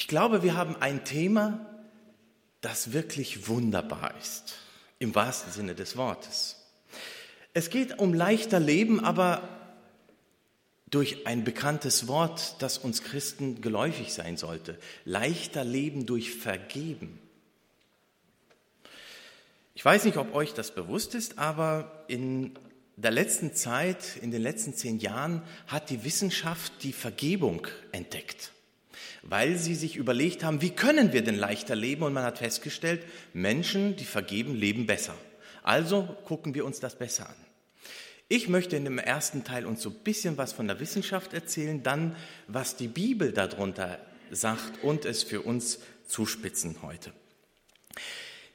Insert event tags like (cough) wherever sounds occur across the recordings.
Ich glaube, wir haben ein Thema, das wirklich wunderbar ist, im wahrsten Sinne des Wortes. Es geht um leichter Leben, aber durch ein bekanntes Wort, das uns Christen geläufig sein sollte. Leichter Leben durch Vergeben. Ich weiß nicht, ob euch das bewusst ist, aber in der letzten Zeit, in den letzten zehn Jahren, hat die Wissenschaft die Vergebung entdeckt, weil sie sich überlegt haben, wie können wir denn leichter leben? Und man hat festgestellt, Menschen, die vergeben, leben besser. Also gucken wir uns das besser an. Ich möchte in dem ersten Teil uns so ein bisschen was von der Wissenschaft erzählen, dann was die Bibel darunter sagt und es für uns zuspitzen heute.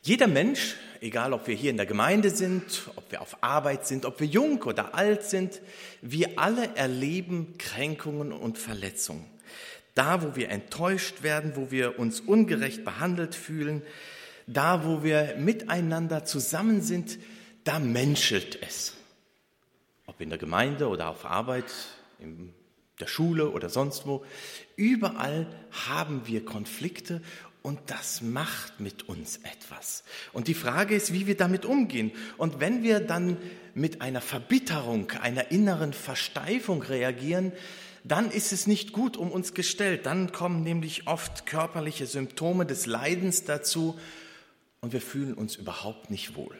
Jeder Mensch, egal ob wir hier in der Gemeinde sind, ob wir auf Arbeit sind, ob wir jung oder alt sind, wir alle erleben Kränkungen und Verletzungen. Da, wo wir enttäuscht werden, wo wir uns ungerecht behandelt fühlen, da, wo wir miteinander zusammen sind, da menschelt es ob in der Gemeinde oder auf Arbeit, in der Schule oder sonst wo, überall haben wir Konflikte und das macht mit uns etwas. Und die Frage ist, wie wir damit umgehen. Und wenn wir dann mit einer Verbitterung, einer inneren Versteifung reagieren, dann ist es nicht gut um uns gestellt. Dann kommen nämlich oft körperliche Symptome des Leidens dazu und wir fühlen uns überhaupt nicht wohl.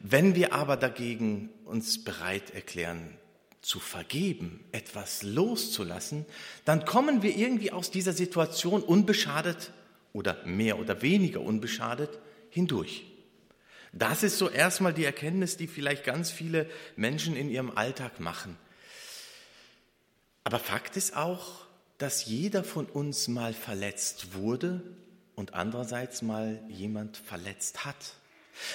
Wenn wir aber dagegen uns bereit erklären, zu vergeben, etwas loszulassen, dann kommen wir irgendwie aus dieser Situation unbeschadet oder mehr oder weniger unbeschadet hindurch. Das ist so erstmal die Erkenntnis, die vielleicht ganz viele Menschen in ihrem Alltag machen. Aber Fakt ist auch, dass jeder von uns mal verletzt wurde und andererseits mal jemand verletzt hat.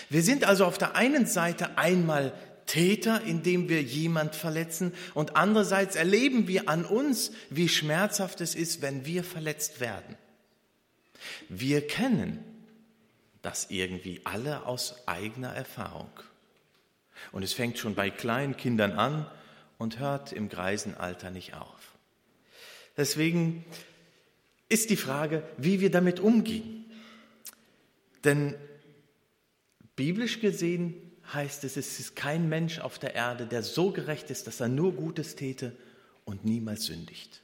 Wir sind also auf der einen Seite einmal Täter, indem wir jemand verletzen und andererseits erleben wir an uns, wie schmerzhaft es ist, wenn wir verletzt werden. Wir kennen das irgendwie alle aus eigener Erfahrung. Und es fängt schon bei kleinen Kindern an und hört im Greisenalter nicht auf. Deswegen ist die Frage, wie wir damit umgehen. Denn Biblisch gesehen heißt es, es ist kein Mensch auf der Erde, der so gerecht ist, dass er nur Gutes täte und niemals sündigt.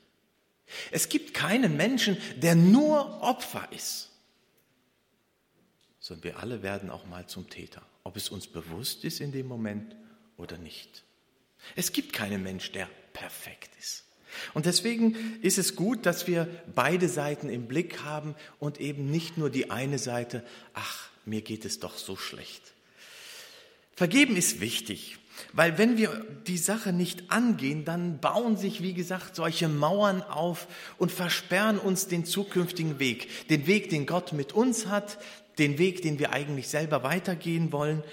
Es gibt keinen Menschen, der nur Opfer ist, sondern wir alle werden auch mal zum Täter, ob es uns bewusst ist in dem Moment oder nicht. Es gibt keinen Mensch, der perfekt ist. Und deswegen ist es gut, dass wir beide Seiten im Blick haben und eben nicht nur die eine Seite, ach, mir geht es doch so schlecht. Vergeben ist wichtig, weil wenn wir die Sache nicht angehen, dann bauen sich, wie gesagt, solche Mauern auf und versperren uns den zukünftigen Weg, den Weg, den Gott mit uns hat, den Weg, den wir eigentlich selber weitergehen wollen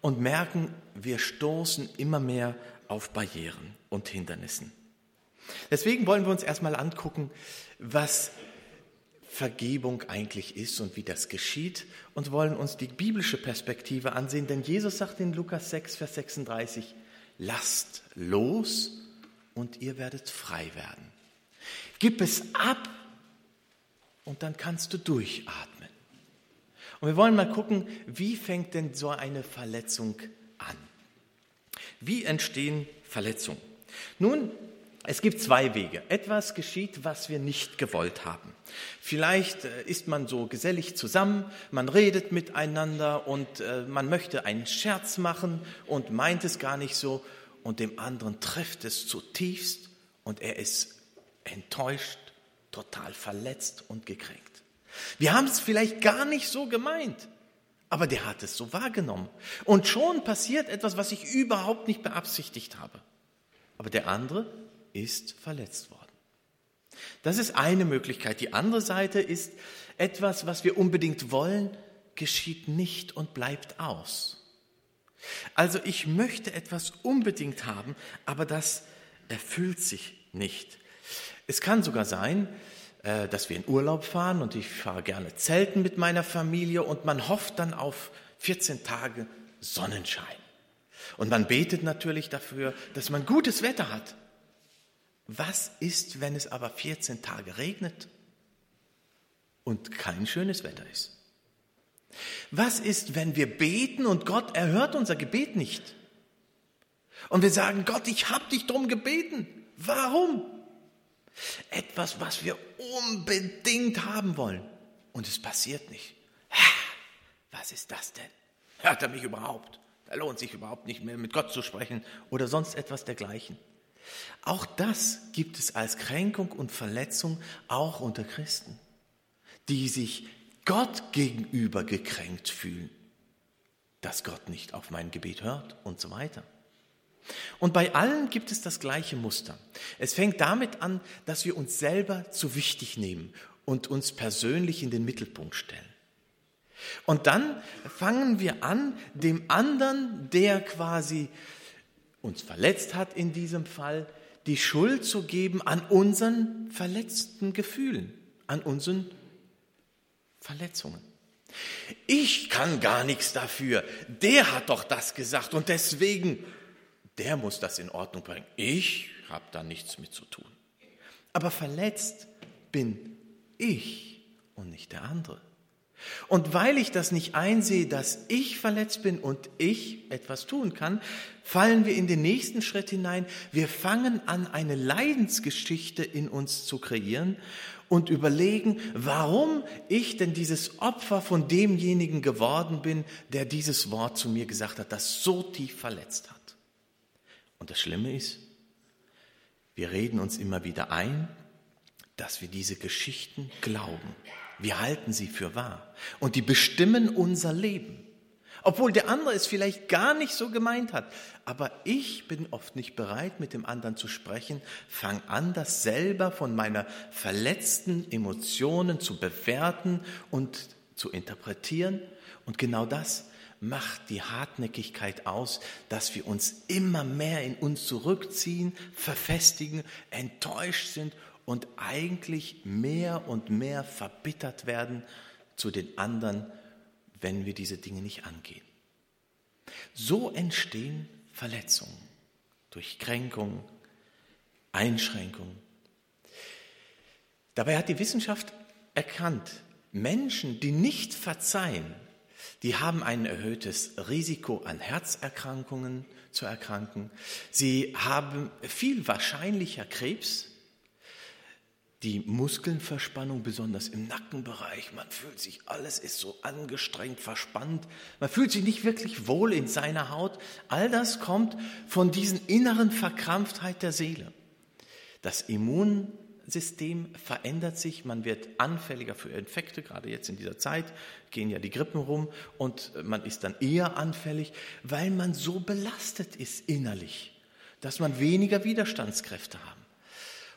und merken, wir stoßen immer mehr auf Barrieren und Hindernissen. Deswegen wollen wir uns erstmal angucken, was Vergebung eigentlich ist und wie das geschieht und wollen uns die biblische Perspektive ansehen, denn Jesus sagt in Lukas 6, Vers 36, lasst los und ihr werdet frei werden. Gib es ab und dann kannst du durchatmen. Und wir wollen mal gucken, wie fängt denn so eine Verletzung an? Wie entstehen Verletzungen? Nun, es gibt zwei Wege. Etwas geschieht, was wir nicht gewollt haben. Vielleicht äh, ist man so gesellig zusammen, man redet miteinander und äh, man möchte einen Scherz machen und meint es gar nicht so und dem anderen trifft es zutiefst und er ist enttäuscht, total verletzt und gekränkt. Wir haben es vielleicht gar nicht so gemeint, aber der hat es so wahrgenommen. Und schon passiert etwas, was ich überhaupt nicht beabsichtigt habe. Aber der andere ist verletzt worden. Das ist eine Möglichkeit. Die andere Seite ist, etwas, was wir unbedingt wollen, geschieht nicht und bleibt aus. Also ich möchte etwas unbedingt haben, aber das erfüllt sich nicht. Es kann sogar sein, dass wir in Urlaub fahren und ich fahre gerne zelten mit meiner Familie und man hofft dann auf 14 Tage Sonnenschein. Und man betet natürlich dafür, dass man gutes Wetter hat. Was ist, wenn es aber 14 Tage regnet? und kein schönes Wetter ist? Was ist, wenn wir beten und Gott erhört unser Gebet nicht? Und wir sagen, Gott, ich habe dich drum gebeten. Warum? Etwas, was wir unbedingt haben wollen. Und es passiert nicht. Was ist das denn? Hört er mich überhaupt? Da lohnt sich überhaupt nicht mehr, mit Gott zu sprechen oder sonst etwas dergleichen. Auch das gibt es als Kränkung und Verletzung auch unter Christen, die sich Gott gegenüber gekränkt fühlen, dass Gott nicht auf mein Gebet hört und so weiter. Und bei allen gibt es das gleiche Muster. Es fängt damit an, dass wir uns selber zu wichtig nehmen und uns persönlich in den Mittelpunkt stellen. Und dann fangen wir an, dem anderen, der quasi uns verletzt hat in diesem Fall, die Schuld zu geben an unseren verletzten Gefühlen, an unseren Verletzungen. Ich kann gar nichts dafür. Der hat doch das gesagt und deswegen, der muss das in Ordnung bringen. Ich habe da nichts mit zu tun. Aber verletzt bin ich und nicht der andere. Und weil ich das nicht einsehe, dass ich verletzt bin und ich etwas tun kann, fallen wir in den nächsten Schritt hinein. Wir fangen an, eine Leidensgeschichte in uns zu kreieren und überlegen, warum ich denn dieses Opfer von demjenigen geworden bin, der dieses Wort zu mir gesagt hat, das so tief verletzt hat. Und das Schlimme ist, wir reden uns immer wieder ein, dass wir diese Geschichten glauben. Wir halten sie für wahr und die bestimmen unser Leben. Obwohl der andere es vielleicht gar nicht so gemeint hat. Aber ich bin oft nicht bereit, mit dem anderen zu sprechen, fang an, das selber von meiner verletzten Emotionen zu bewerten und zu interpretieren. Und genau das macht die Hartnäckigkeit aus, dass wir uns immer mehr in uns zurückziehen, verfestigen, enttäuscht sind und eigentlich mehr und mehr verbittert werden zu den anderen, wenn wir diese Dinge nicht angehen. So entstehen Verletzungen durch Kränkung, Einschränkung. Dabei hat die Wissenschaft erkannt, Menschen, die nicht verzeihen, die haben ein erhöhtes Risiko an Herzerkrankungen zu erkranken. Sie haben viel wahrscheinlicher Krebs die Muskelnverspannung, besonders im Nackenbereich. Man fühlt sich, alles ist so angestrengt, verspannt. Man fühlt sich nicht wirklich wohl in seiner Haut. All das kommt von diesen inneren Verkrampftheit der Seele. Das Immunsystem verändert sich, man wird anfälliger für Infekte, gerade jetzt in dieser Zeit gehen ja die Grippen rum und man ist dann eher anfällig, weil man so belastet ist innerlich, dass man weniger Widerstandskräfte hat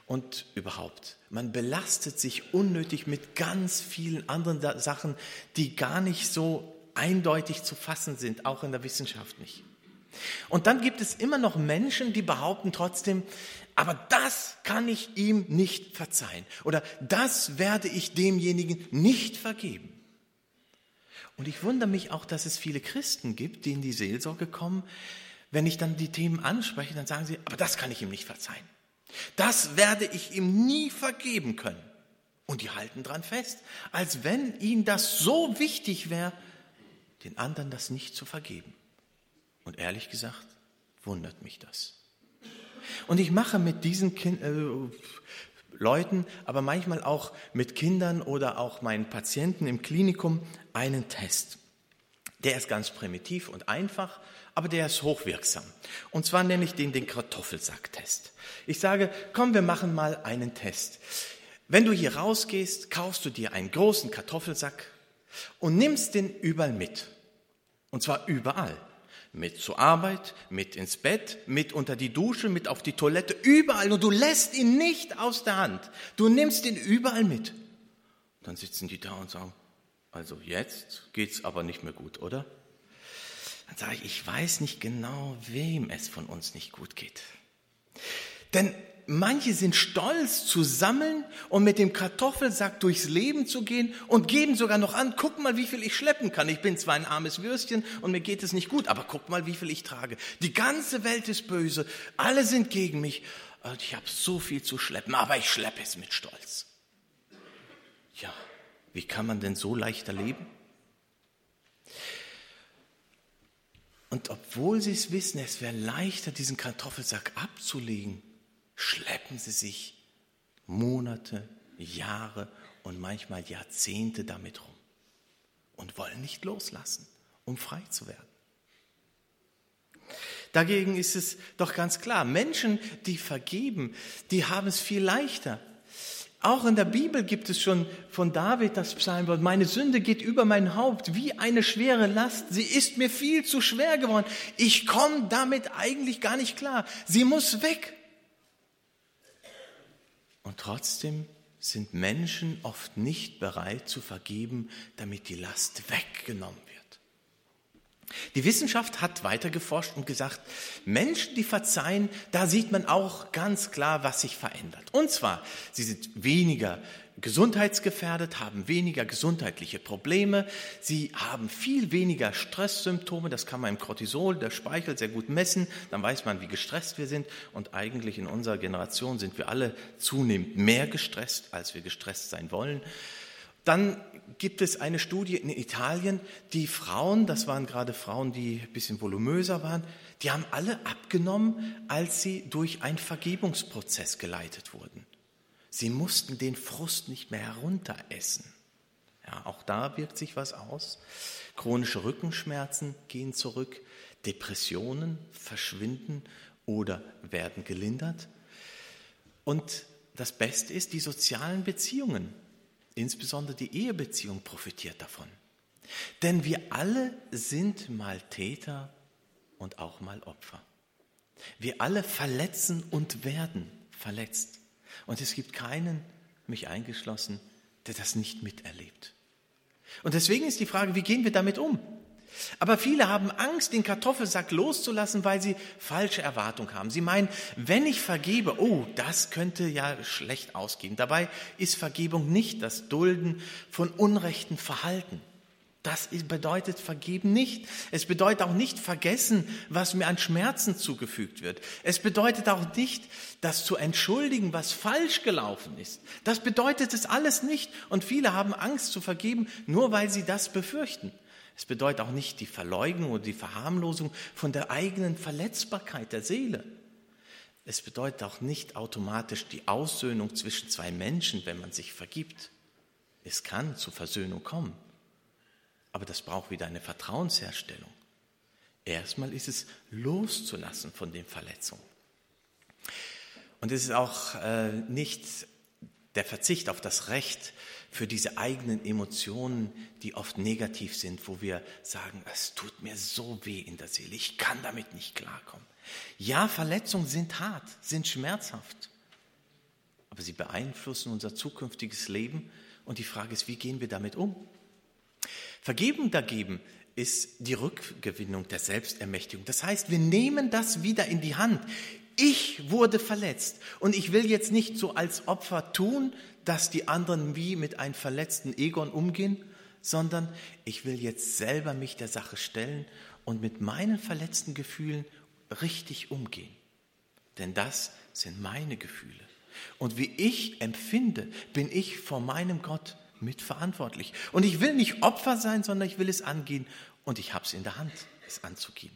und überhaupt. Man belastet sich unnötig mit ganz vielen anderen Sachen, die gar nicht so eindeutig zu fassen sind, auch in der Wissenschaft nicht. Und dann gibt es immer noch Menschen, die behaupten trotzdem, aber das kann ich ihm nicht verzeihen oder das werde ich demjenigen nicht vergeben. Und ich wundere mich auch, dass es viele Christen gibt, die in die Seelsorge kommen. Wenn ich dann die Themen anspreche, dann sagen sie, aber das kann ich ihm nicht verzeihen. Das werde ich ihm nie vergeben können. Und die halten dran fest, als wenn ihnen das so wichtig wäre, den anderen das nicht zu vergeben. Und ehrlich gesagt, wundert mich das. Und ich mache mit diesen kind, äh, Leuten, aber manchmal auch mit Kindern oder auch meinen Patienten im Klinikum einen Test. Der ist ganz primitiv und einfach, aber der ist hochwirksam. Und zwar nenne ich den den Kartoffelsacktest. Ich sage, komm, wir machen mal einen Test. Wenn du hier rausgehst, kaufst du dir einen großen Kartoffelsack und nimmst den überall mit. Und zwar überall. Mit zur Arbeit, mit ins Bett, mit unter die Dusche, mit auf die Toilette, überall. Und du lässt ihn nicht aus der Hand. Du nimmst ihn überall mit. Dann sitzen die da und sagen, also jetzt geht's aber nicht mehr gut, oder? Dann sage ich, ich weiß nicht genau, wem es von uns nicht gut geht. Denn manche sind stolz zu sammeln und mit dem Kartoffelsack durchs Leben zu gehen und geben sogar noch an, guck mal, wie viel ich schleppen kann. Ich bin zwar ein armes Würstchen und mir geht es nicht gut, aber guck mal, wie viel ich trage. Die ganze Welt ist böse, alle sind gegen mich und ich habe so viel zu schleppen, aber ich schleppe es mit Stolz. Ja, Wie kann man denn so leichter leben? Und obwohl sie es wissen, es wäre leichter, diesen Kartoffelsack abzulegen, schleppen sie sich Monate, Jahre und manchmal Jahrzehnte damit rum und wollen nicht loslassen, um frei zu werden. Dagegen ist es doch ganz klar, Menschen, die vergeben, die haben es viel leichter. Auch in der Bibel gibt es schon von David das Psalmwort, meine Sünde geht über mein Haupt wie eine schwere Last. Sie ist mir viel zu schwer geworden. Ich komme damit eigentlich gar nicht klar. Sie muss weg. Und trotzdem sind Menschen oft nicht bereit zu vergeben, damit die Last weggenommen wird. Die Wissenschaft hat weiter geforscht und gesagt, Menschen, die verzeihen, da sieht man auch ganz klar, was sich verändert. Und zwar, sie sind weniger gesundheitsgefährdet, haben weniger gesundheitliche Probleme, sie haben viel weniger Stresssymptome, das kann man im Cortisol, der Speichel, sehr gut messen, dann weiß man, wie gestresst wir sind und eigentlich in unserer Generation sind wir alle zunehmend mehr gestresst, als wir gestresst sein wollen. Dann gibt es eine Studie in Italien, die Frauen, das waren gerade Frauen, die ein bisschen volumöser waren, die haben alle abgenommen, als sie durch einen Vergebungsprozess geleitet wurden. Sie mussten den Frust nicht mehr herunteressen. Ja, auch da wirkt sich was aus. Chronische Rückenschmerzen gehen zurück, Depressionen verschwinden oder werden gelindert. Und das Beste ist, die sozialen Beziehungen Insbesondere die Ehebeziehung profitiert davon. Denn wir alle sind mal Täter und auch mal Opfer. Wir alle verletzen und werden verletzt. Und es gibt keinen, mich eingeschlossen, der das nicht miterlebt. Und deswegen ist die Frage, wie gehen wir damit um? Aber viele haben Angst, den Kartoffelsack loszulassen, weil sie falsche Erwartungen haben. Sie meinen, wenn ich vergebe, oh, das könnte ja schlecht ausgehen. Dabei ist Vergebung nicht das Dulden von unrechten Verhalten. Das bedeutet Vergeben nicht. Es bedeutet auch nicht vergessen, was mir an Schmerzen zugefügt wird. Es bedeutet auch nicht, das zu entschuldigen, was falsch gelaufen ist. Das bedeutet es alles nicht. Und viele haben Angst zu vergeben, nur weil sie das befürchten. Es bedeutet auch nicht die Verleugnung oder die Verharmlosung von der eigenen Verletzbarkeit der Seele. Es bedeutet auch nicht automatisch die Aussöhnung zwischen zwei Menschen, wenn man sich vergibt. Es kann zu Versöhnung kommen, aber das braucht wieder eine Vertrauensherstellung. Erstmal ist es loszulassen von den Verletzungen. Und es ist auch äh, nicht der Verzicht auf das Recht für diese eigenen Emotionen, die oft negativ sind, wo wir sagen, es tut mir so weh in der Seele, ich kann damit nicht klarkommen. Ja, Verletzungen sind hart, sind schmerzhaft, aber sie beeinflussen unser zukünftiges Leben und die Frage ist, wie gehen wir damit um? Vergeben dagegen ist die Rückgewinnung der Selbstermächtigung. Das heißt, wir nehmen das wieder in die Hand. Ich wurde verletzt und ich will jetzt nicht so als Opfer tun, dass die anderen wie mit einem verletzten Egon umgehen, sondern ich will jetzt selber mich der Sache stellen und mit meinen verletzten Gefühlen richtig umgehen. Denn das sind meine Gefühle. Und wie ich empfinde, bin ich vor meinem Gott mitverantwortlich. Und ich will nicht Opfer sein, sondern ich will es angehen und ich habe es in der Hand, es anzugehen.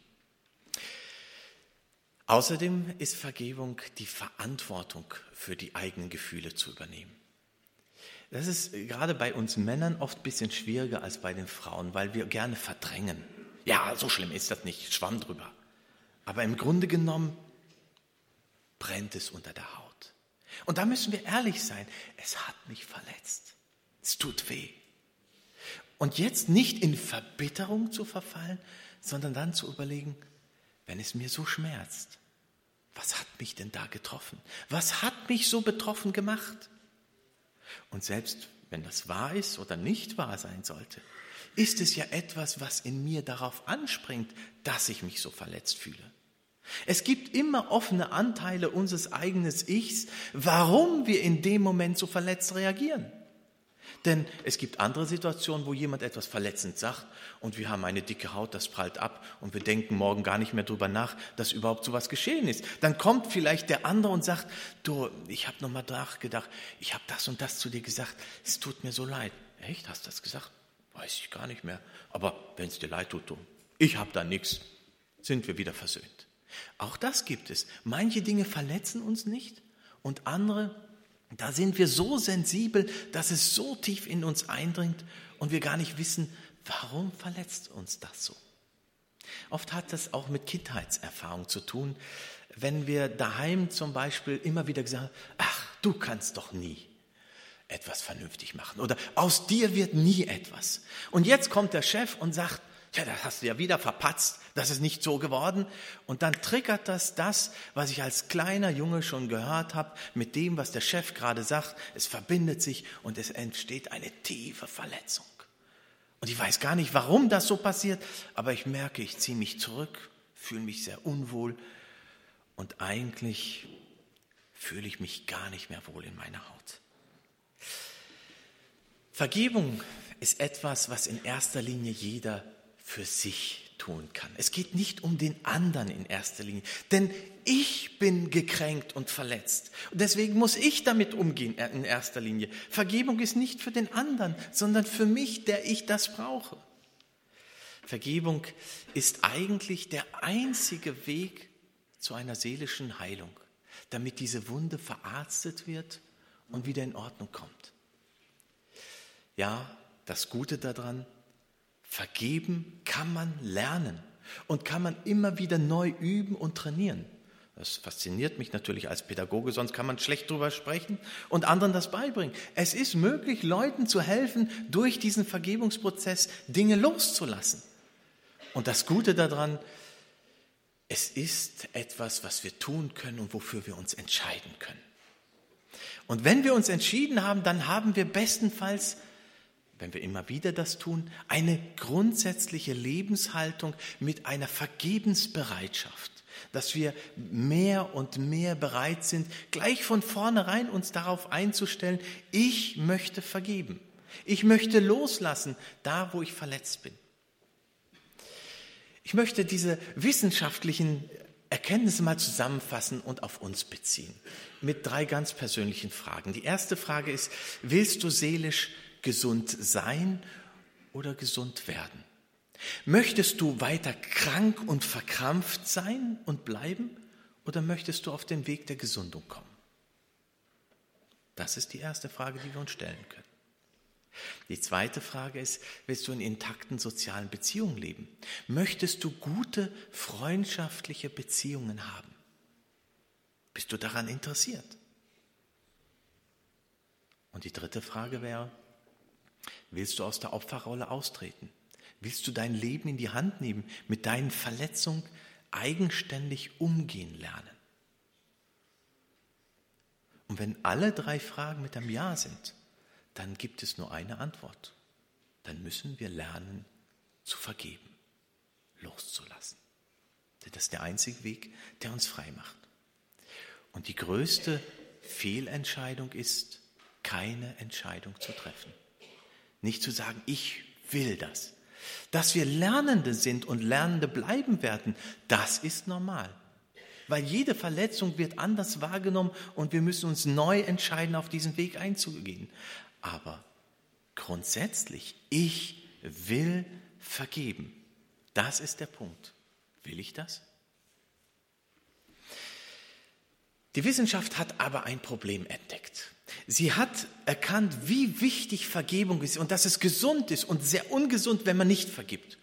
Außerdem ist Vergebung die Verantwortung für die eigenen Gefühle zu übernehmen. Das ist gerade bei uns Männern oft ein bisschen schwieriger als bei den Frauen, weil wir gerne verdrängen. Ja, so schlimm ist das nicht, schwamm drüber. Aber im Grunde genommen brennt es unter der Haut. Und da müssen wir ehrlich sein, es hat mich verletzt. Es tut weh. Und jetzt nicht in Verbitterung zu verfallen, sondern dann zu überlegen, wenn es mir so schmerzt? Was hat mich denn da getroffen? Was hat mich so betroffen gemacht? Und selbst wenn das wahr ist oder nicht wahr sein sollte, ist es ja etwas, was in mir darauf anspringt, dass ich mich so verletzt fühle. Es gibt immer offene Anteile unseres eigenen Ichs, warum wir in dem Moment so verletzt reagieren. Denn es gibt andere Situationen, wo jemand etwas verletzend sagt und wir haben eine dicke Haut, das prallt ab und wir denken morgen gar nicht mehr drüber nach, dass überhaupt so was geschehen ist. Dann kommt vielleicht der andere und sagt, du, ich habe nochmal nachgedacht, ich habe das und das zu dir gesagt, es tut mir so leid. Echt, hast du das gesagt? Weiß ich gar nicht mehr. Aber wenn es dir leid tut, du, ich habe da nichts, sind wir wieder versöhnt. Auch das gibt es. Manche Dinge verletzen uns nicht und andere da sind wir so sensibel, dass es so tief in uns eindringt und wir gar nicht wissen, warum verletzt uns das so. Oft hat das auch mit Kindheitserfahrung zu tun, wenn wir daheim zum Beispiel immer wieder gesagt haben, ach, du kannst doch nie etwas vernünftig machen oder aus dir wird nie etwas. Und jetzt kommt der Chef und sagt, ja, das hast du ja wieder verpatzt, das ist nicht so geworden. Und dann triggert das das, was ich als kleiner Junge schon gehört habe, mit dem, was der Chef gerade sagt. Es verbindet sich und es entsteht eine tiefe Verletzung. Und ich weiß gar nicht, warum das so passiert, aber ich merke, ich ziehe mich zurück, fühle mich sehr unwohl und eigentlich fühle ich mich gar nicht mehr wohl in meiner Haut. Vergebung ist etwas, was in erster Linie jeder für sich tun kann. Es geht nicht um den anderen in erster Linie, denn ich bin gekränkt und verletzt. Und deswegen muss ich damit umgehen in erster Linie. Vergebung ist nicht für den anderen, sondern für mich, der ich das brauche. Vergebung ist eigentlich der einzige Weg zu einer seelischen Heilung, damit diese Wunde verarztet wird und wieder in Ordnung kommt. Ja, das Gute daran, Vergeben kann man lernen und kann man immer wieder neu üben und trainieren. Das fasziniert mich natürlich als Pädagoge, sonst kann man schlecht drüber sprechen und anderen das beibringen. Es ist möglich, Leuten zu helfen, durch diesen Vergebungsprozess Dinge loszulassen. Und das Gute daran, es ist etwas, was wir tun können und wofür wir uns entscheiden können. Und wenn wir uns entschieden haben, dann haben wir bestenfalls wenn wir immer wieder das tun, eine grundsätzliche Lebenshaltung mit einer Vergebensbereitschaft, dass wir mehr und mehr bereit sind, gleich von vornherein uns darauf einzustellen, ich möchte vergeben. Ich möchte loslassen, da wo ich verletzt bin. Ich möchte diese wissenschaftlichen Erkenntnisse mal zusammenfassen und auf uns beziehen. Mit drei ganz persönlichen Fragen. Die erste Frage ist, willst du seelisch gesund sein oder gesund werden? Möchtest du weiter krank und verkrampft sein und bleiben oder möchtest du auf den Weg der Gesundung kommen? Das ist die erste Frage, die wir uns stellen können. Die zweite Frage ist, willst du in intakten sozialen Beziehungen leben? Möchtest du gute freundschaftliche Beziehungen haben? Bist du daran interessiert? Und die dritte Frage wäre, Willst du aus der Opferrolle austreten? Willst du dein Leben in die Hand nehmen, mit deinen Verletzungen eigenständig umgehen lernen? Und wenn alle drei Fragen mit einem Ja sind, dann gibt es nur eine Antwort. Dann müssen wir lernen zu vergeben, loszulassen. Denn das ist der einzige Weg, der uns frei macht. Und die größte Fehlentscheidung ist, keine Entscheidung zu treffen. Nicht zu sagen, ich will das. Dass wir Lernende sind und Lernende bleiben werden, das ist normal. Weil jede Verletzung wird anders wahrgenommen und wir müssen uns neu entscheiden, auf diesen Weg einzugehen. Aber grundsätzlich, ich will vergeben. Das ist der Punkt. Will ich das? Die Wissenschaft hat aber ein Problem entdeckt. Sie hat erkannt, wie wichtig Vergebung ist und dass es gesund ist und sehr ungesund, wenn man nicht vergibt.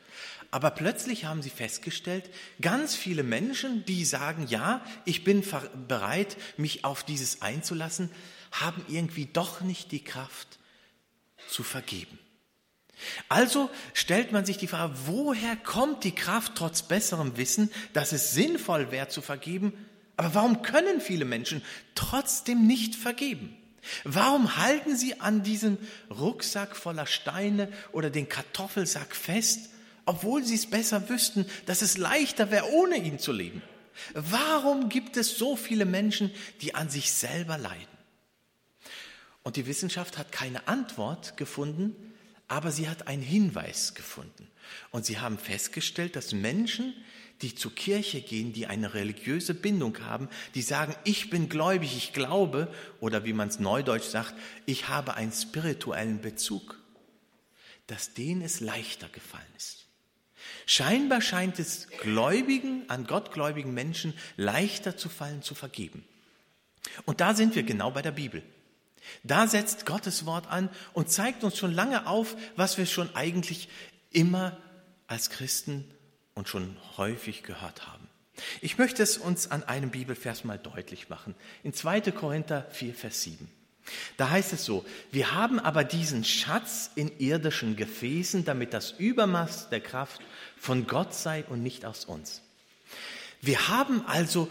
Aber plötzlich haben sie festgestellt, ganz viele Menschen, die sagen, ja, ich bin bereit, mich auf dieses einzulassen, haben irgendwie doch nicht die Kraft zu vergeben. Also stellt man sich die Frage, woher kommt die Kraft trotz besserem Wissen, dass es sinnvoll wäre zu vergeben, aber warum können viele Menschen trotzdem nicht vergeben? Warum halten sie an diesem Rucksack voller Steine oder den Kartoffelsack fest, obwohl sie es besser wüssten, dass es leichter wäre, ohne ihn zu leben? Warum gibt es so viele Menschen, die an sich selber leiden? Und die Wissenschaft hat keine Antwort gefunden, aber sie hat einen Hinweis gefunden. Und sie haben festgestellt, dass Menschen, die zur Kirche gehen, die eine religiöse Bindung haben, die sagen, ich bin gläubig, ich glaube, oder wie man es neudeutsch sagt, ich habe einen spirituellen Bezug, dass denen es leichter gefallen ist. Scheinbar scheint es Gläubigen, an gottgläubigen Menschen leichter zu fallen, zu vergeben. Und da sind wir genau bei der Bibel. Da setzt Gottes Wort an und zeigt uns schon lange auf, was wir schon eigentlich immer als Christen und schon häufig gehört haben. Ich möchte es uns an einem Bibelvers mal deutlich machen. In 2. Korinther 4, Vers 7. Da heißt es so, wir haben aber diesen Schatz in irdischen Gefäßen, damit das Übermaß der Kraft von Gott sei und nicht aus uns. Wir haben also,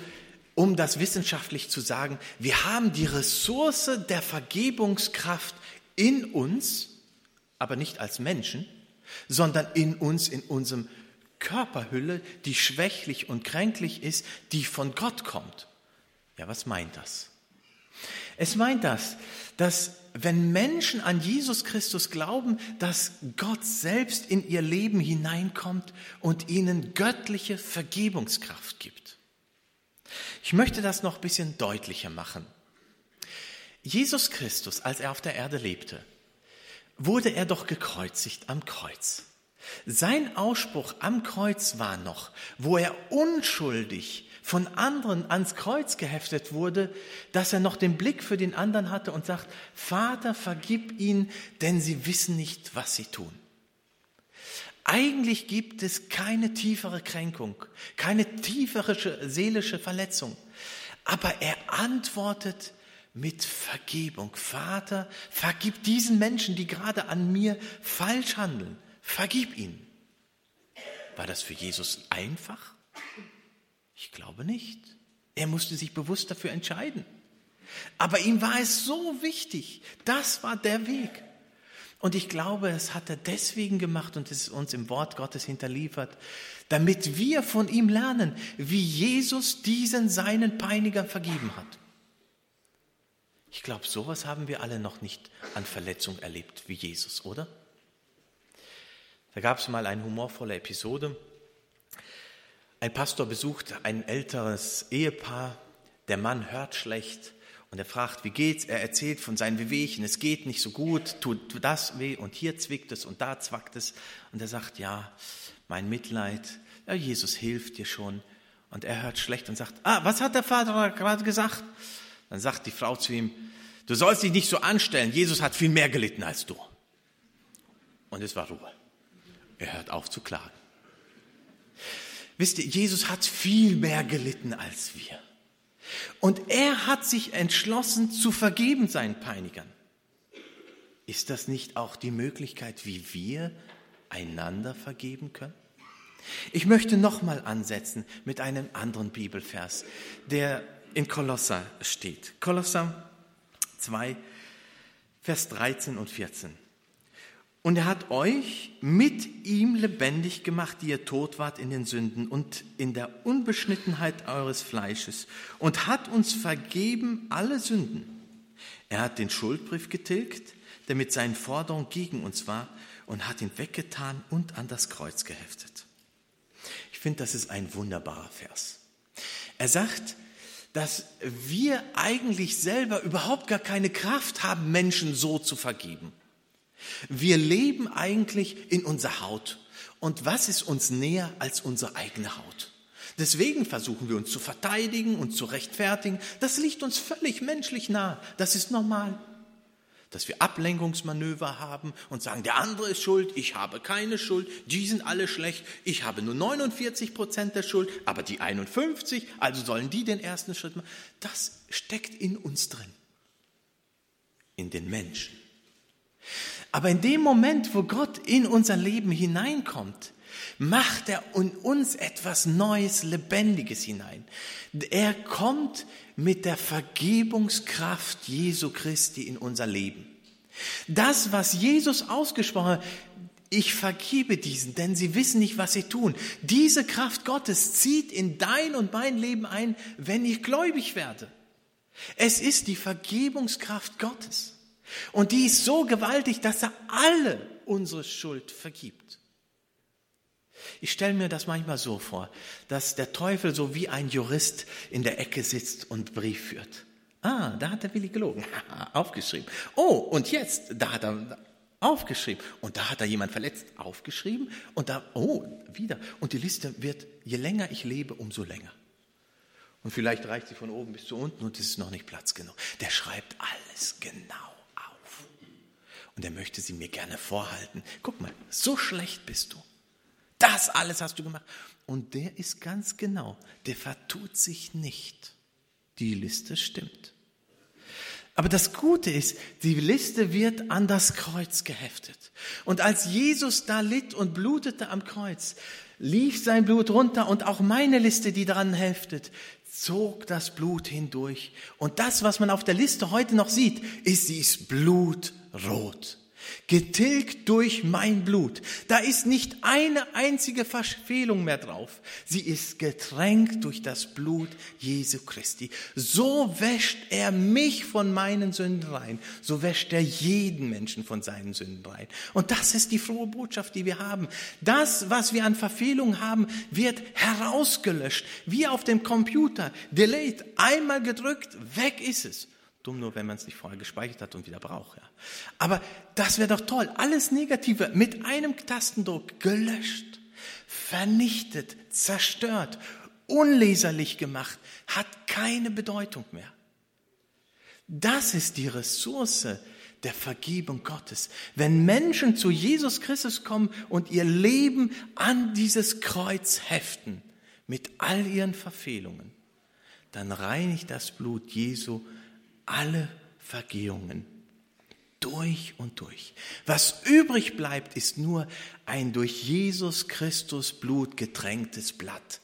um das wissenschaftlich zu sagen, wir haben die Ressource der Vergebungskraft in uns, aber nicht als Menschen, sondern in uns, in unserem Körperhülle, die schwächlich und kränklich ist, die von Gott kommt. Ja, was meint das? Es meint das, dass wenn Menschen an Jesus Christus glauben, dass Gott selbst in ihr Leben hineinkommt und ihnen göttliche Vergebungskraft gibt. Ich möchte das noch ein bisschen deutlicher machen. Jesus Christus, als er auf der Erde lebte, wurde er doch gekreuzigt am Kreuz. Sein Ausspruch am Kreuz war noch, wo er unschuldig von anderen ans Kreuz geheftet wurde, dass er noch den Blick für den anderen hatte und sagt, Vater, vergib ihnen, denn sie wissen nicht, was sie tun. Eigentlich gibt es keine tiefere Kränkung, keine tiefere seelische Verletzung. Aber er antwortet mit Vergebung. Vater, vergib diesen Menschen, die gerade an mir falsch handeln. Vergib ihnen. War das für Jesus einfach? Ich glaube nicht. Er musste sich bewusst dafür entscheiden. Aber ihm war es so wichtig. Das war der Weg. Und ich glaube, es hat er deswegen gemacht und es ist uns im Wort Gottes hinterliefert, damit wir von ihm lernen, wie Jesus diesen seinen Peinigern vergeben hat. Ich glaube, sowas haben wir alle noch nicht an Verletzung erlebt wie Jesus, oder? Da gab es mal eine humorvolle Episode. Ein Pastor besucht ein älteres Ehepaar. Der Mann hört schlecht und er fragt, wie geht's? Er erzählt von seinen Wehwehchen. Es geht nicht so gut, tut das weh und hier zwickt es und da zwackt es. Und er sagt, ja, mein Mitleid, ja, Jesus hilft dir schon. Und er hört schlecht und sagt, ah, was hat der Vater gerade gesagt? Dann sagt die Frau zu ihm, du sollst dich nicht so anstellen. Jesus hat viel mehr gelitten als du. Und es war Ruhe. Er hört auf zu klagen. Wisst ihr, Jesus hat viel mehr gelitten als wir. Und er hat sich entschlossen zu vergeben seinen Peinigern. Ist das nicht auch die Möglichkeit, wie wir einander vergeben können? Ich möchte nochmal ansetzen mit einem anderen Bibelvers, der in Kolosser steht. Kolosser 2, Vers 13 und 14. Und er hat euch mit ihm lebendig gemacht, die ihr tot wart in den Sünden und in der Unbeschnittenheit eures Fleisches und hat uns vergeben alle Sünden. Er hat den Schuldbrief getilgt, der mit seinen Forderungen gegen uns war und hat ihn weggetan und an das Kreuz geheftet. Ich finde, das ist ein wunderbarer Vers. Er sagt, dass wir eigentlich selber überhaupt gar keine Kraft haben, Menschen so zu vergeben. Wir leben eigentlich in unserer Haut. Und was ist uns näher als unsere eigene Haut? Deswegen versuchen wir uns zu verteidigen und zu rechtfertigen. Das liegt uns völlig menschlich nahe. Das ist normal. Dass wir Ablenkungsmanöver haben und sagen, der andere ist schuld, ich habe keine Schuld, die sind alle schlecht, ich habe nur 49 Prozent der Schuld, aber die 51, also sollen die den ersten Schritt machen. Das steckt in uns drin, in den Menschen. Aber in dem Moment, wo Gott in unser Leben hineinkommt, macht er in uns etwas Neues, Lebendiges hinein. Er kommt mit der Vergebungskraft Jesu Christi in unser Leben. Das, was Jesus ausgesprochen hat, ich vergebe diesen, denn sie wissen nicht, was sie tun. Diese Kraft Gottes zieht in dein und mein Leben ein, wenn ich gläubig werde. Es ist die Vergebungskraft Gottes. Und die ist so gewaltig, dass er alle unsere Schuld vergibt. Ich stelle mir das manchmal so vor, dass der Teufel so wie ein Jurist in der Ecke sitzt und Brief führt. Ah, da hat der Willi gelogen. (laughs) Aufgeschrieben. Oh, und jetzt, da hat er aufgeschrieben. Und da hat er jemand verletzt. Aufgeschrieben. Und da, oh, wieder. Und die Liste wird, je länger ich lebe, umso länger. Und vielleicht reicht sie von oben bis zu unten und es ist noch nicht Platz genug. Der schreibt alles genau. Und er möchte sie mir gerne vorhalten. Guck mal, so schlecht bist du. Das alles hast du gemacht. Und der ist ganz genau, der vertut sich nicht. Die Liste stimmt. Aber das Gute ist, die Liste wird an das Kreuz geheftet. Und als Jesus da litt und blutete am Kreuz, lief sein Blut runter und auch meine Liste, die daran heftet, zog das Blut hindurch. Und das, was man auf der Liste heute noch sieht, ist, sie ist blutrot getilgt durch mein Blut. Da ist nicht eine einzige Verfehlung mehr drauf. Sie ist getränkt durch das Blut Jesu Christi. So wäscht er mich von meinen Sünden rein. So wäscht er jeden Menschen von seinen Sünden rein. Und das ist die frohe Botschaft, die wir haben. Das, was wir an Verfehlungen haben, wird herausgelöscht. Wie auf dem Computer. Delete. Einmal gedrückt, weg ist es. Dumm nur, wenn man es nicht vorher gespeichert hat und wieder braucht. Ja. Aber das wäre doch toll. Alles Negative mit einem Tastendruck gelöscht, vernichtet, zerstört, unleserlich gemacht, hat keine Bedeutung mehr. Das ist die Ressource der Vergebung Gottes. Wenn Menschen zu Jesus Christus kommen und ihr Leben an dieses Kreuz heften, mit all ihren Verfehlungen, dann reinigt das Blut Jesu alle Vergehungen durch und durch. Was übrig bleibt, ist nur ein durch Jesus Christus Blut getränktes Blatt,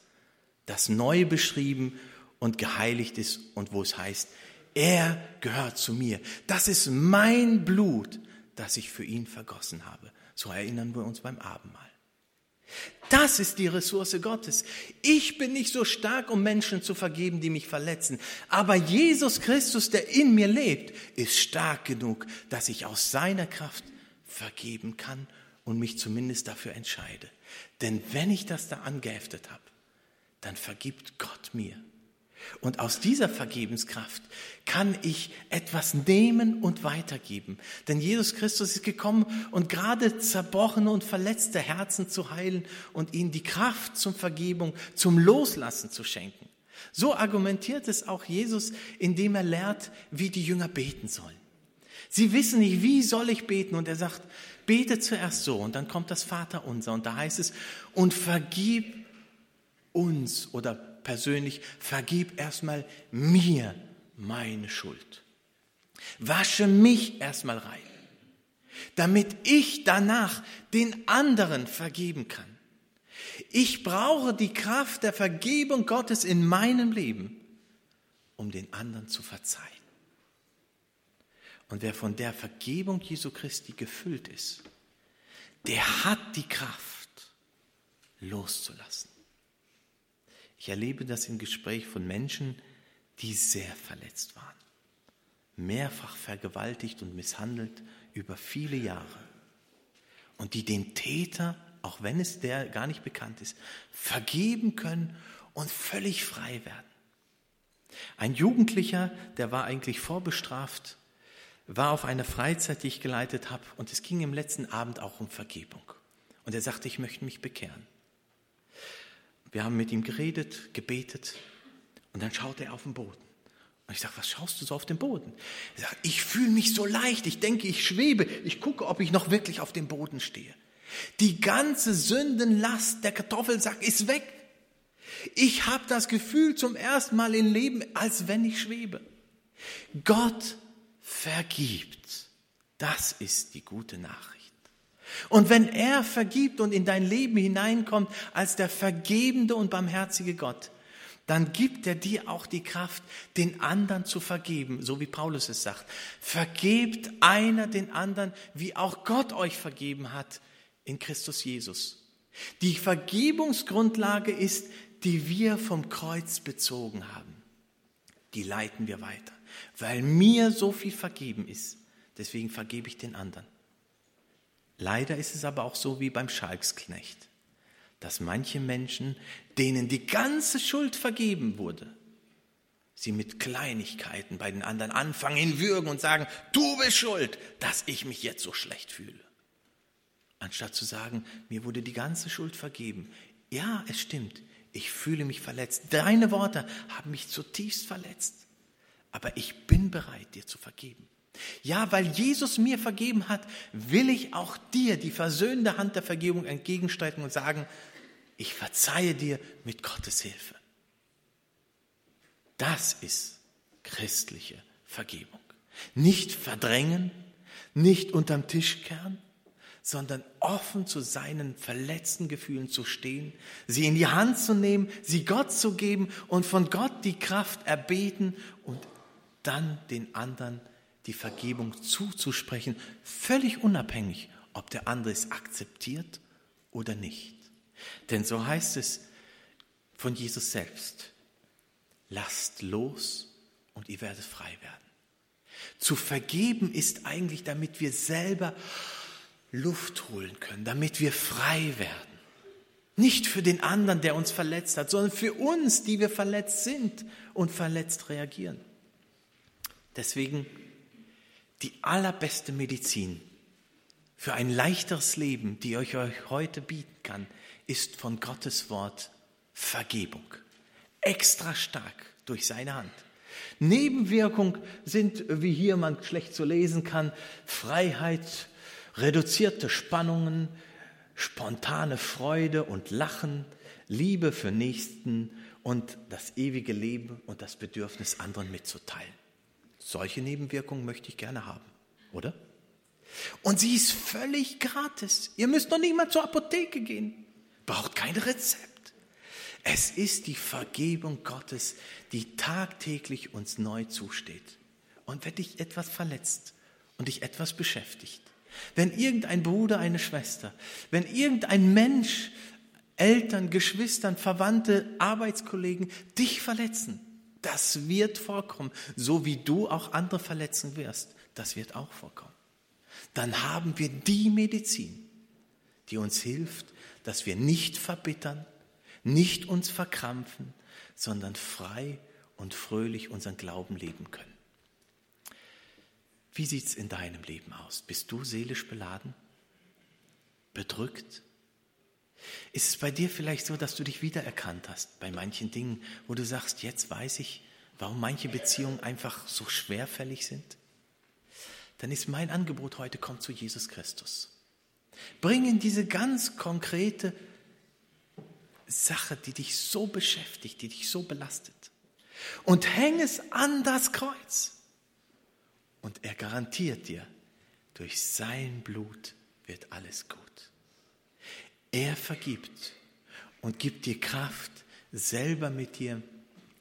das neu beschrieben und geheiligt ist und wo es heißt, er gehört zu mir. Das ist mein Blut, das ich für ihn vergossen habe. So erinnern wir uns beim Abendmahl. Das ist die Ressource Gottes. Ich bin nicht so stark, um Menschen zu vergeben, die mich verletzen. Aber Jesus Christus, der in mir lebt, ist stark genug, dass ich aus seiner Kraft vergeben kann und mich zumindest dafür entscheide. Denn wenn ich das da angeheftet habe, dann vergibt Gott mir. Und aus dieser Vergebenskraft kann ich etwas nehmen und weitergeben. Denn Jesus Christus ist gekommen, um gerade zerbrochene und verletzte Herzen zu heilen und ihnen die Kraft zum Vergebung, zum Loslassen zu schenken. So argumentiert es auch Jesus, indem er lehrt, wie die Jünger beten sollen. Sie wissen nicht, wie soll ich beten? Und er sagt, bete zuerst so und dann kommt das Vaterunser und da heißt es, und vergib uns oder persönlich, vergib erstmal mir meine Schuld. Wasche mich erstmal rein, damit ich danach den anderen vergeben kann. Ich brauche die Kraft der Vergebung Gottes in meinem Leben, um den anderen zu verzeihen. Und wer von der Vergebung Jesu Christi gefüllt ist, der hat die Kraft loszulassen. Ich erlebe das im Gespräch von Menschen, die sehr verletzt waren, mehrfach vergewaltigt und misshandelt über viele Jahre und die den Täter, auch wenn es der gar nicht bekannt ist, vergeben können und völlig frei werden. Ein Jugendlicher, der war eigentlich vorbestraft, war auf eine Freizeit, die ich geleitet habe, und es ging im letzten Abend auch um Vergebung. Und er sagte, ich möchte mich bekehren. Wir haben mit ihm geredet, gebetet und dann schaut er auf den Boden. Und ich sage, was schaust du so auf den Boden? Er sagt, ich fühle mich so leicht, ich denke, ich schwebe, ich gucke, ob ich noch wirklich auf dem Boden stehe. Die ganze Sündenlast, der Kartoffelsack ist weg. Ich habe das Gefühl zum ersten Mal im Leben, als wenn ich schwebe. Gott vergibt. Das ist die gute Nachricht. Und wenn er vergibt und in dein Leben hineinkommt als der vergebende und barmherzige Gott, dann gibt er dir auch die Kraft, den anderen zu vergeben, so wie Paulus es sagt. Vergebt einer den anderen, wie auch Gott euch vergeben hat in Christus Jesus. Die Vergebungsgrundlage ist, die wir vom Kreuz bezogen haben. Die leiten wir weiter, weil mir so viel vergeben ist deswegen vergebe ich den anderen. Leider ist es aber auch so wie beim Schalksknecht, dass manche Menschen, denen die ganze Schuld vergeben wurde, sie mit Kleinigkeiten bei den anderen anfangen, ihn würgen und sagen, du bist schuld, dass ich mich jetzt so schlecht fühle. Anstatt zu sagen, mir wurde die ganze Schuld vergeben. Ja, es stimmt, ich fühle mich verletzt. Deine Worte haben mich zutiefst verletzt. Aber ich bin bereit, dir zu vergeben. Ja, weil Jesus mir vergeben hat, will ich auch dir die versöhnende Hand der Vergebung entgegenstreiten und sagen, ich verzeihe dir mit Gottes Hilfe. Das ist christliche Vergebung. Nicht verdrängen, nicht unterm Tisch kehren, sondern offen zu seinen verletzten Gefühlen zu stehen, sie in die Hand zu nehmen, sie Gott zu geben und von Gott die Kraft erbeten und dann den anderen die Vergebung zuzusprechen, völlig unabhängig, ob der andere es akzeptiert oder nicht. Denn so heißt es von Jesus selbst, lasst los und ihr werdet frei werden. Zu vergeben ist eigentlich, damit wir selber Luft holen können, damit wir frei werden. Nicht für den anderen, der uns verletzt hat, sondern für uns, die wir verletzt sind und verletzt reagieren. Deswegen die allerbeste Medizin für ein leichteres Leben, die ich euch heute bieten kann, ist von Gottes Wort Vergebung. Extra stark durch seine Hand. Nebenwirkung sind, wie hier man schlecht so lesen kann, Freiheit, reduzierte Spannungen, spontane Freude und Lachen, Liebe für Nächsten und das ewige Leben und das Bedürfnis, anderen mitzuteilen. Solche Nebenwirkungen möchte ich gerne haben, oder? Und sie ist völlig gratis. Ihr müsst noch nicht mal zur Apotheke gehen. Braucht kein Rezept. Es ist die Vergebung Gottes, die tagtäglich uns neu zusteht. Und wenn dich etwas verletzt und dich etwas beschäftigt, wenn irgendein Bruder, eine Schwester, wenn irgendein Mensch, Eltern, Geschwistern, Verwandte, Arbeitskollegen dich verletzen, das wird vorkommen, so wie du auch andere verletzen wirst. Das wird auch vorkommen. Dann haben wir die Medizin, die uns hilft, dass wir nicht verbittern, nicht uns verkrampfen, sondern frei und fröhlich unseren Glauben leben können. Wie sieht es in deinem Leben aus? Bist du seelisch beladen? Bedrückt? Ist es bei dir vielleicht so, dass du dich wiedererkannt hast bei manchen Dingen, wo du sagst, jetzt weiß ich, warum manche Beziehungen einfach so schwerfällig sind? Dann ist mein Angebot heute, komm zu Jesus Christus. Bring in diese ganz konkrete Sache, die dich so beschäftigt, die dich so belastet. Und häng es an das Kreuz. Und er garantiert dir, durch sein Blut wird alles gut. Er vergibt und gibt dir Kraft, selber mit dir,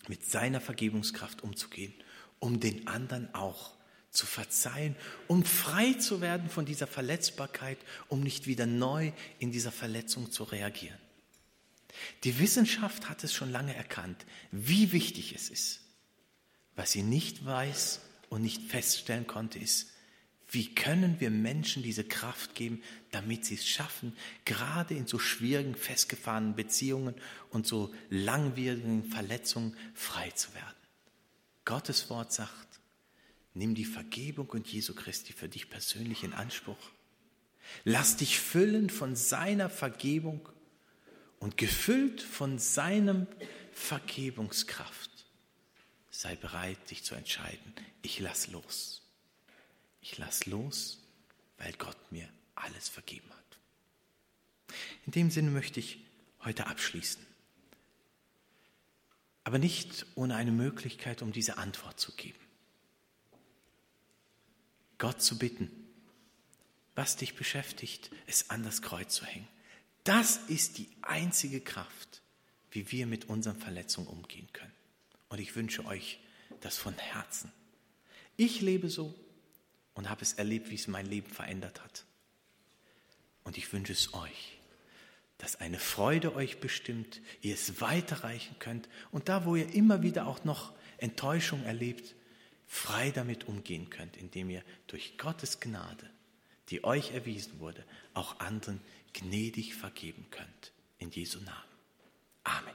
mit seiner Vergebungskraft umzugehen, um den anderen auch zu verzeihen, um frei zu werden von dieser Verletzbarkeit, um nicht wieder neu in dieser Verletzung zu reagieren. Die Wissenschaft hat es schon lange erkannt, wie wichtig es ist. Was sie nicht weiß und nicht feststellen konnte, ist, wie können wir Menschen diese Kraft geben, damit sie es schaffen, gerade in so schwierigen, festgefahrenen Beziehungen und so langwierigen Verletzungen frei zu werden? Gottes Wort sagt, nimm die Vergebung und Jesu Christi für dich persönlich in Anspruch. Lass dich füllen von seiner Vergebung und gefüllt von seinem Vergebungskraft. Sei bereit, dich zu entscheiden. Ich lass los. Ich lass los, weil Gott mir alles vergeben hat. In dem Sinne möchte ich heute abschließen. Aber nicht ohne eine Möglichkeit, um diese Antwort zu geben. Gott zu bitten, was dich beschäftigt, es an das Kreuz zu hängen. Das ist die einzige Kraft, wie wir mit unseren Verletzungen umgehen können. Und ich wünsche euch das von Herzen. Ich lebe so, und habe es erlebt, wie es mein Leben verändert hat. Und ich wünsche es euch, dass eine Freude euch bestimmt, ihr es weiterreichen könnt und da, wo ihr immer wieder auch noch Enttäuschung erlebt, frei damit umgehen könnt, indem ihr durch Gottes Gnade, die euch erwiesen wurde, auch anderen gnädig vergeben könnt. In Jesu Namen. Amen.